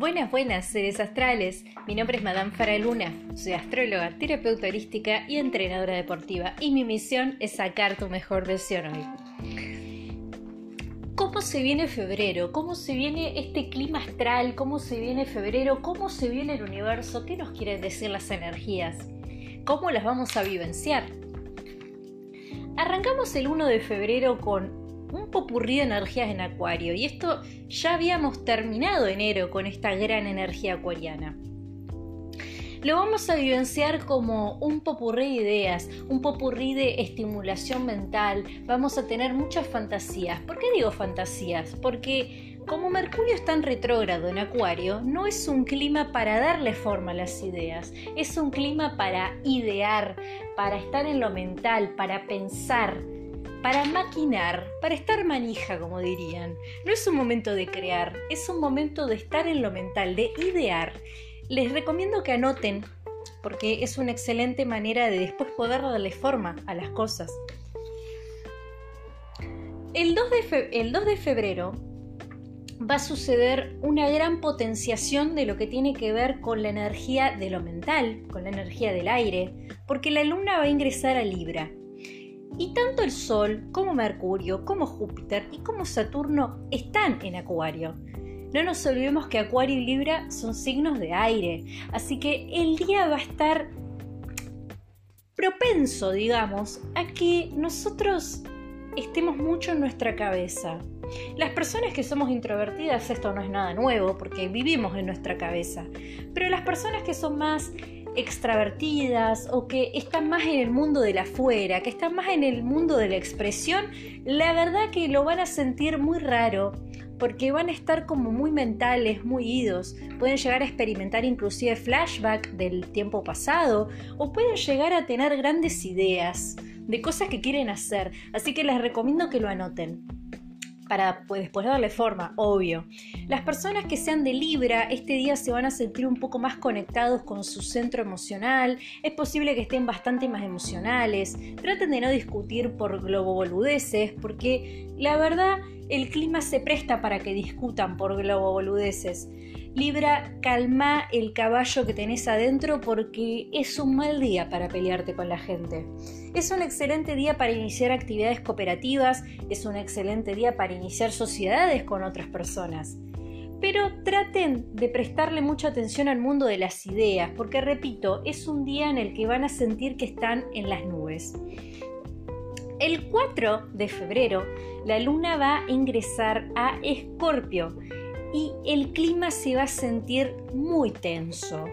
Buenas, buenas, seres astrales. Mi nombre es Madame Faraluna. Soy astróloga, terapeuta holística y entrenadora deportiva. Y mi misión es sacar tu mejor versión hoy. ¿Cómo se viene febrero? ¿Cómo se viene este clima astral? ¿Cómo se viene febrero? ¿Cómo se viene el universo? ¿Qué nos quieren decir las energías? ¿Cómo las vamos a vivenciar? Arrancamos el 1 de febrero con un popurrí de energías en Acuario y esto ya habíamos terminado enero con esta gran energía acuariana. Lo vamos a vivenciar como un popurrí de ideas, un popurrí de estimulación mental. Vamos a tener muchas fantasías. ¿Por qué digo fantasías? Porque como Mercurio está en retrógrado en Acuario, no es un clima para darle forma a las ideas, es un clima para idear, para estar en lo mental, para pensar, para maquinar, para estar manija, como dirían. No es un momento de crear, es un momento de estar en lo mental, de idear. Les recomiendo que anoten, porque es una excelente manera de después poder darle forma a las cosas. El 2 de, el 2 de febrero va a suceder una gran potenciación de lo que tiene que ver con la energía de lo mental, con la energía del aire, porque la luna va a ingresar a Libra. Y tanto el Sol como Mercurio, como Júpiter y como Saturno están en Acuario. No nos olvidemos que Acuario y Libra son signos de aire, así que el día va a estar propenso, digamos, a que nosotros estemos mucho en nuestra cabeza. Las personas que somos introvertidas, esto no es nada nuevo porque vivimos en nuestra cabeza, pero las personas que son más extravertidas o que están más en el mundo de la afuera, que están más en el mundo de la expresión, la verdad que lo van a sentir muy raro porque van a estar como muy mentales, muy idos, pueden llegar a experimentar inclusive flashback del tiempo pasado o pueden llegar a tener grandes ideas de cosas que quieren hacer, así que les recomiendo que lo anoten para pues, después darle forma, obvio. Las personas que sean de Libra este día se van a sentir un poco más conectados con su centro emocional, es posible que estén bastante más emocionales, traten de no discutir por globoboludeces, porque la verdad el clima se presta para que discutan por globoboludeces. Libra, calma el caballo que tenés adentro porque es un mal día para pelearte con la gente. Es un excelente día para iniciar actividades cooperativas, es un excelente día para iniciar sociedades con otras personas. Pero traten de prestarle mucha atención al mundo de las ideas, porque repito, es un día en el que van a sentir que están en las nubes. El 4 de febrero, la luna va a ingresar a Escorpio y el clima se va a sentir muy tenso.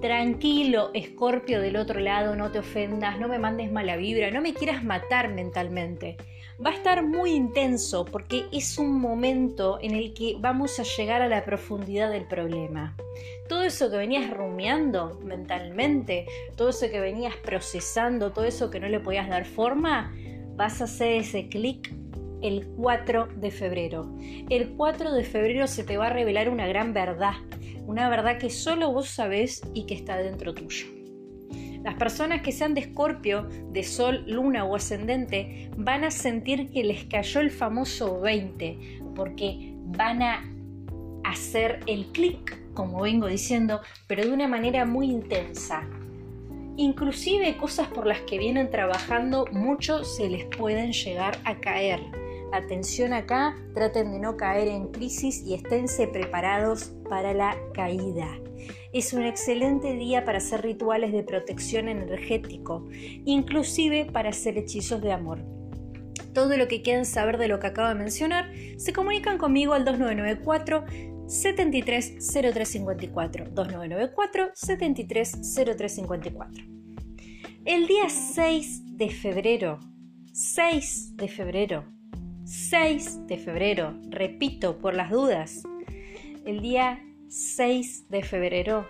Tranquilo, Escorpio del otro lado, no te ofendas, no me mandes mala vibra, no me quieras matar mentalmente. Va a estar muy intenso porque es un momento en el que vamos a llegar a la profundidad del problema. Todo eso que venías rumiando mentalmente, todo eso que venías procesando, todo eso que no le podías dar forma, vas a hacer ese clic el 4 de febrero. El 4 de febrero se te va a revelar una gran verdad, una verdad que solo vos sabés y que está dentro tuyo. Las personas que sean de escorpio, de sol, luna o ascendente, van a sentir que les cayó el famoso 20, porque van a hacer el clic, como vengo diciendo, pero de una manera muy intensa. Inclusive cosas por las que vienen trabajando, muchos se les pueden llegar a caer Atención acá, traten de no caer en crisis y esténse preparados para la caída. Es un excelente día para hacer rituales de protección energético, inclusive para hacer hechizos de amor. Todo lo que quieran saber de lo que acabo de mencionar, se comunican conmigo al 2994 730354 2994 730354. El día 6 de febrero, 6 de febrero, 6 de febrero, repito por las dudas, el día 6 de febrero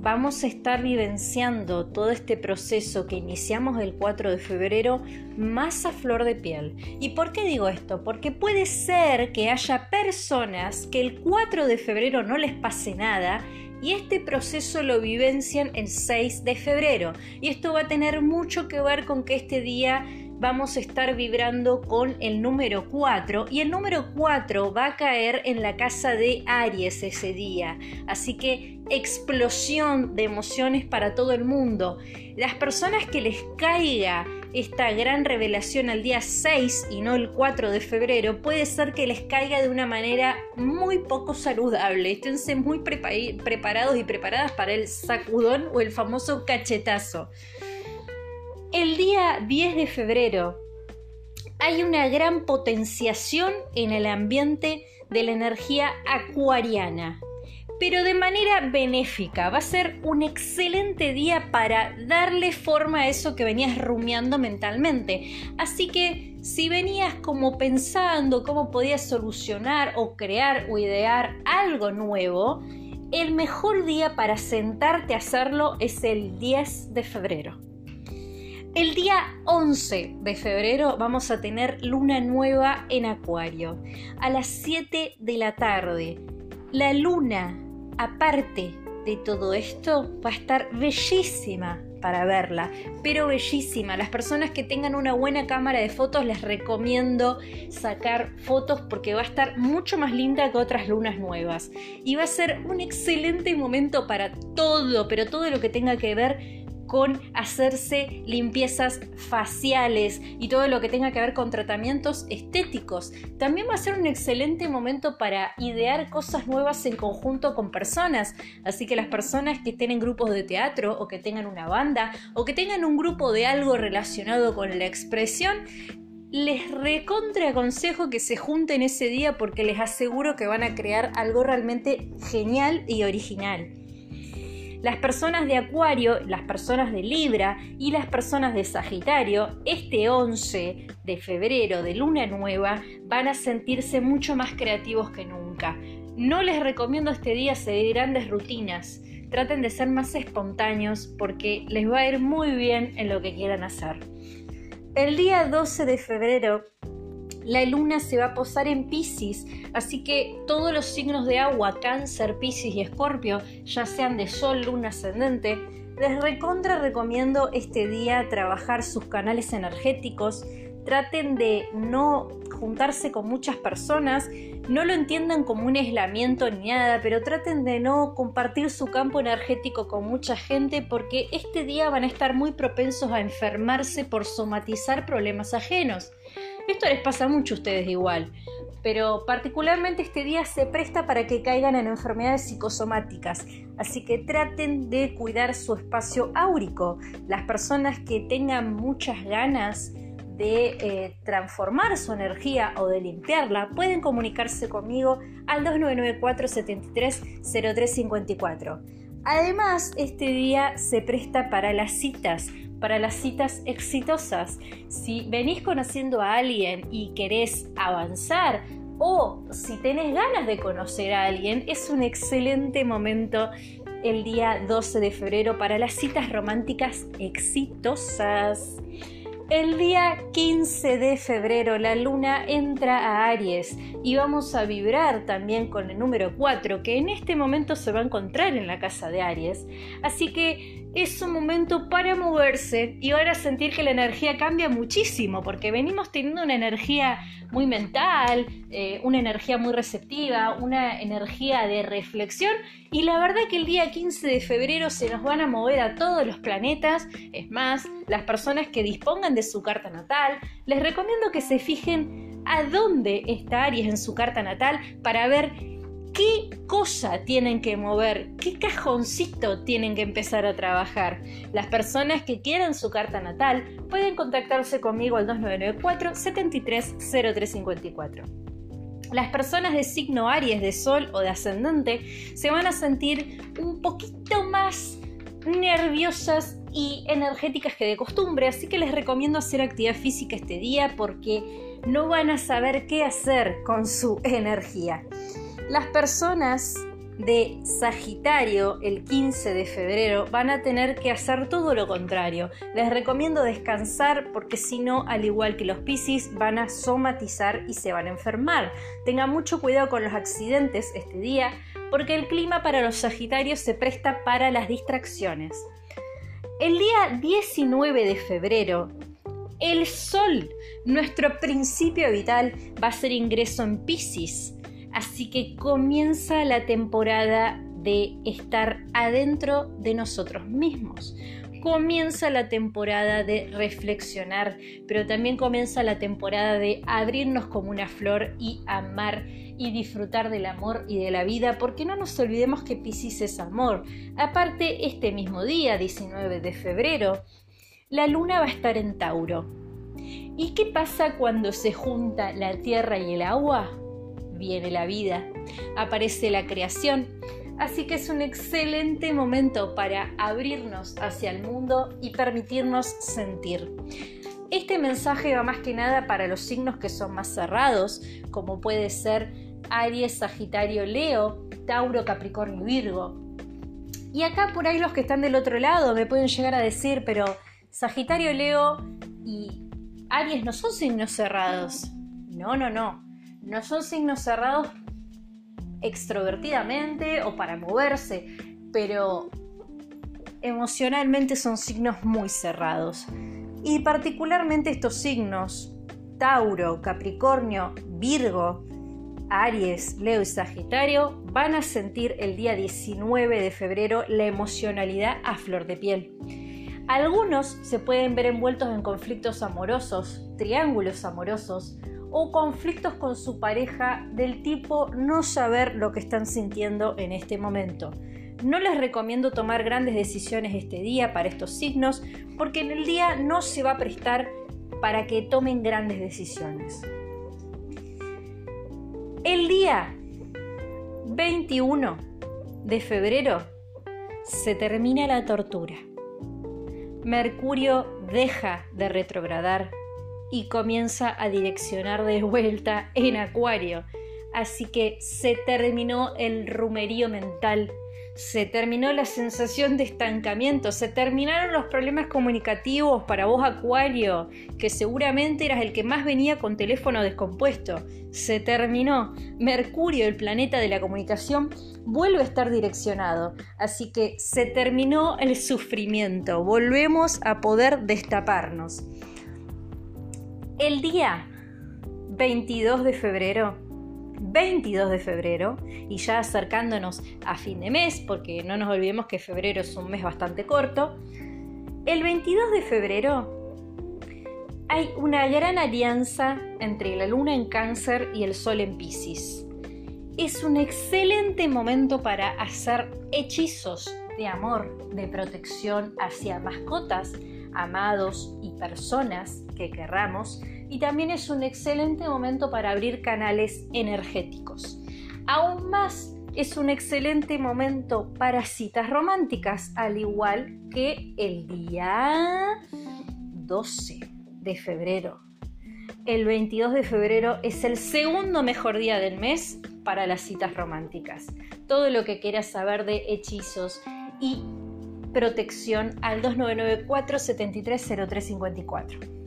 vamos a estar vivenciando todo este proceso que iniciamos el 4 de febrero más a flor de piel. ¿Y por qué digo esto? Porque puede ser que haya personas que el 4 de febrero no les pase nada y este proceso lo vivencian el 6 de febrero. Y esto va a tener mucho que ver con que este día vamos a estar vibrando con el número 4 y el número 4 va a caer en la casa de Aries ese día. Así que explosión de emociones para todo el mundo. Las personas que les caiga esta gran revelación al día 6 y no el 4 de febrero, puede ser que les caiga de una manera muy poco saludable. Esténse muy preparados y preparadas para el sacudón o el famoso cachetazo. El día 10 de febrero hay una gran potenciación en el ambiente de la energía acuariana pero de manera benéfica. Va a ser un excelente día para darle forma a eso que venías rumiando mentalmente. Así que si venías como pensando cómo podías solucionar o crear o idear algo nuevo, el mejor día para sentarte a hacerlo es el 10 de febrero. El día 11 de febrero vamos a tener luna nueva en Acuario a las 7 de la tarde. La luna aparte de todo esto, va a estar bellísima para verla, pero bellísima. Las personas que tengan una buena cámara de fotos les recomiendo sacar fotos porque va a estar mucho más linda que otras lunas nuevas. Y va a ser un excelente momento para todo, pero todo lo que tenga que ver con hacerse limpiezas faciales y todo lo que tenga que ver con tratamientos estéticos. También va a ser un excelente momento para idear cosas nuevas en conjunto con personas. Así que las personas que estén en grupos de teatro o que tengan una banda o que tengan un grupo de algo relacionado con la expresión, les recontra aconsejo que se junten ese día porque les aseguro que van a crear algo realmente genial y original. Las personas de Acuario, las personas de Libra y las personas de Sagitario, este 11 de febrero de Luna Nueva, van a sentirse mucho más creativos que nunca. No les recomiendo este día seguir grandes rutinas. Traten de ser más espontáneos porque les va a ir muy bien en lo que quieran hacer. El día 12 de febrero la luna se va a posar en Pisces, así que todos los signos de agua, cáncer, Pisces y escorpio, ya sean de sol, luna ascendente, les recontra recomiendo este día trabajar sus canales energéticos, traten de no juntarse con muchas personas, no lo entiendan como un aislamiento ni nada, pero traten de no compartir su campo energético con mucha gente porque este día van a estar muy propensos a enfermarse por somatizar problemas ajenos. Esto les pasa mucho a ustedes igual, pero particularmente este día se presta para que caigan en enfermedades psicosomáticas, así que traten de cuidar su espacio áurico. Las personas que tengan muchas ganas de eh, transformar su energía o de limpiarla, pueden comunicarse conmigo al 2994 730354. Además, este día se presta para las citas para las citas exitosas. Si venís conociendo a alguien y querés avanzar o si tenés ganas de conocer a alguien, es un excelente momento el día 12 de febrero para las citas románticas exitosas. El día 15 de febrero la luna entra a Aries y vamos a vibrar también con el número 4 que en este momento se va a encontrar en la casa de Aries. Así que es un momento para moverse y ahora sentir que la energía cambia muchísimo, porque venimos teniendo una energía muy mental, eh, una energía muy receptiva, una energía de reflexión y la verdad que el día 15 de febrero se nos van a mover a todos los planetas, es más, las personas que dispongan de su carta natal, les recomiendo que se fijen a dónde está Aries en su carta natal para ver qué cosa tienen que mover, qué cajoncito tienen que empezar a trabajar. Las personas que quieran su carta natal pueden contactarse conmigo al 2994 730354. Las personas de signo Aries, de Sol o de Ascendente se van a sentir un poquito nerviosas y energéticas que de costumbre, así que les recomiendo hacer actividad física este día porque no van a saber qué hacer con su energía. Las personas de Sagitario el 15 de febrero van a tener que hacer todo lo contrario. Les recomiendo descansar porque si no, al igual que los Piscis, van a somatizar y se van a enfermar. Tengan mucho cuidado con los accidentes este día porque el clima para los Sagitarios se presta para las distracciones. El día 19 de febrero El Sol, nuestro principio vital, va a ser ingreso en Pisces. Así que comienza la temporada de estar adentro de nosotros mismos. Comienza la temporada de reflexionar, pero también comienza la temporada de abrirnos como una flor y amar y disfrutar del amor y de la vida, porque no nos olvidemos que Pisces es amor. Aparte, este mismo día, 19 de febrero, la luna va a estar en Tauro. ¿Y qué pasa cuando se junta la tierra y el agua? Viene la vida, aparece la creación. Así que es un excelente momento para abrirnos hacia el mundo y permitirnos sentir. Este mensaje va más que nada para los signos que son más cerrados, como puede ser Aries, Sagitario, Leo, Tauro, Capricornio, Virgo. Y acá por ahí los que están del otro lado me pueden llegar a decir, pero Sagitario, Leo y Aries no son signos cerrados. No, no, no. No son signos cerrados extrovertidamente o para moverse, pero emocionalmente son signos muy cerrados. Y particularmente estos signos, Tauro, Capricornio, Virgo, Aries, Leo y Sagitario, van a sentir el día 19 de febrero la emocionalidad a flor de piel. Algunos se pueden ver envueltos en conflictos amorosos, triángulos amorosos o conflictos con su pareja del tipo no saber lo que están sintiendo en este momento. No les recomiendo tomar grandes decisiones este día para estos signos porque en el día no se va a prestar para que tomen grandes decisiones. El día 21 de febrero se termina la tortura. Mercurio deja de retrogradar y comienza a direccionar de vuelta en Acuario. Así que se terminó el rumerío mental se terminó la sensación de estancamiento, se terminaron los problemas comunicativos para vos Acuario, que seguramente eras el que más venía con teléfono descompuesto. Se terminó. Mercurio, el planeta de la comunicación, vuelve a estar direccionado. Así que se terminó el sufrimiento. Volvemos a poder destaparnos. El día 22 de febrero 22 de febrero y ya acercándonos a fin de mes, porque no nos olvidemos que febrero es un mes bastante corto, el 22 de febrero hay una gran alianza entre la luna en cáncer y el sol en piscis. Es un excelente momento para hacer hechizos de amor, de protección hacia mascotas, amados y personas que querramos y también es un excelente momento para abrir canales energéticos. Aún más, es un excelente momento para citas románticas, al igual que el día 12 de febrero. El 22 de febrero es el segundo mejor día del mes para las citas románticas. Todo lo que quieras saber de hechizos y protección al 2994 730354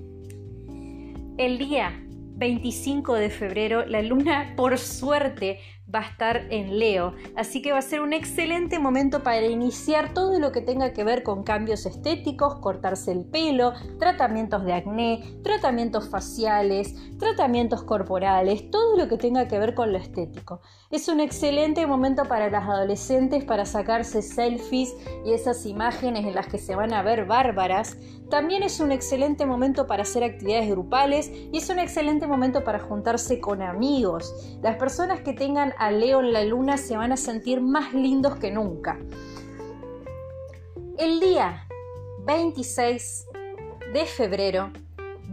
el día 25 de febrero la luna por suerte va a estar en Leo, así que va a ser un excelente momento para iniciar todo lo que tenga que ver con cambios estéticos, cortarse el pelo, tratamientos de acné, tratamientos faciales, tratamientos corporales, todo lo que tenga que ver con lo estético. Es un excelente momento para las adolescentes para sacarse selfies y esas imágenes en las que se van a ver bárbaras. También es un excelente momento para hacer actividades grupales y es un excelente momento para juntarse con amigos. Las personas que tengan a Leo en la luna se van a sentir más lindos que nunca. El día 26 de febrero,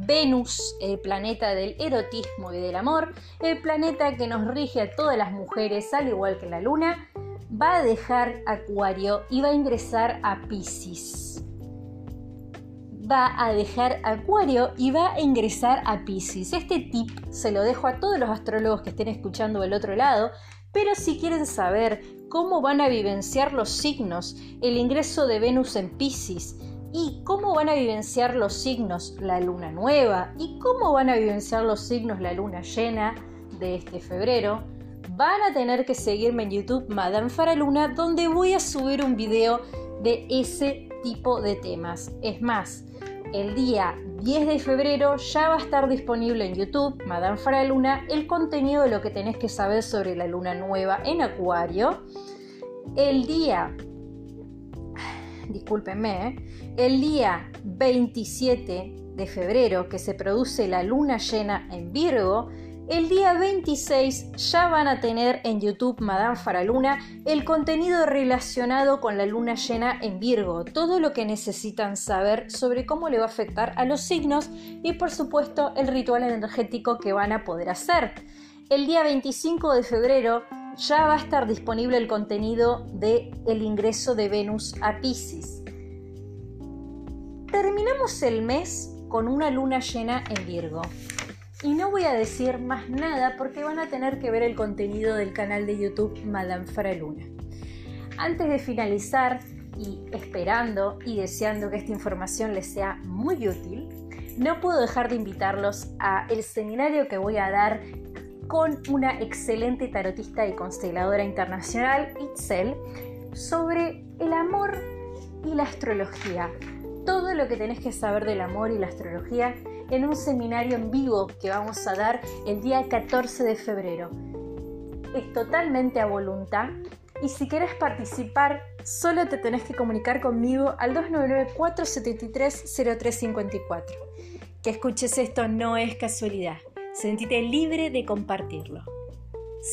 Venus, el planeta del erotismo y del amor, el planeta que nos rige a todas las mujeres, al igual que la luna, va a dejar Acuario y va a ingresar a Pisces va a dejar Acuario y va a ingresar a Pisces. Este tip se lo dejo a todos los astrólogos que estén escuchando del otro lado, pero si quieren saber cómo van a vivenciar los signos el ingreso de Venus en Pisces y cómo van a vivenciar los signos la luna nueva y cómo van a vivenciar los signos la luna llena de este febrero, van a tener que seguirme en YouTube Madame Faraluna donde voy a subir un video de ese tipo de temas. Es más, el día 10 de febrero ya va a estar disponible en YouTube, Madame Faraluna, el contenido de lo que tenés que saber sobre la luna nueva en Acuario. El día, discúlpenme, ¿eh? el día 27 de febrero que se produce la luna llena en Virgo, el día 26 ya van a tener en YouTube Madame Faraluna el contenido relacionado con la luna llena en Virgo, todo lo que necesitan saber sobre cómo le va a afectar a los signos y por supuesto el ritual energético que van a poder hacer. El día 25 de febrero ya va a estar disponible el contenido de el ingreso de Venus a Pisces. Terminamos el mes con una luna llena en Virgo. Y no voy a decir más nada porque van a tener que ver el contenido del canal de YouTube Madame Faraluna. Antes de finalizar y esperando y deseando que esta información les sea muy útil, no puedo dejar de invitarlos a el seminario que voy a dar con una excelente tarotista y consteladora internacional, Itzel, sobre el amor y la astrología. Todo lo que tenés que saber del amor y la astrología en un seminario en vivo que vamos a dar el día 14 de febrero. Es totalmente a voluntad y si quieres participar solo te tenés que comunicar conmigo al 299-473-0354. Que escuches esto no es casualidad. Sentite libre de compartirlo.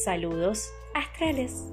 Saludos astrales.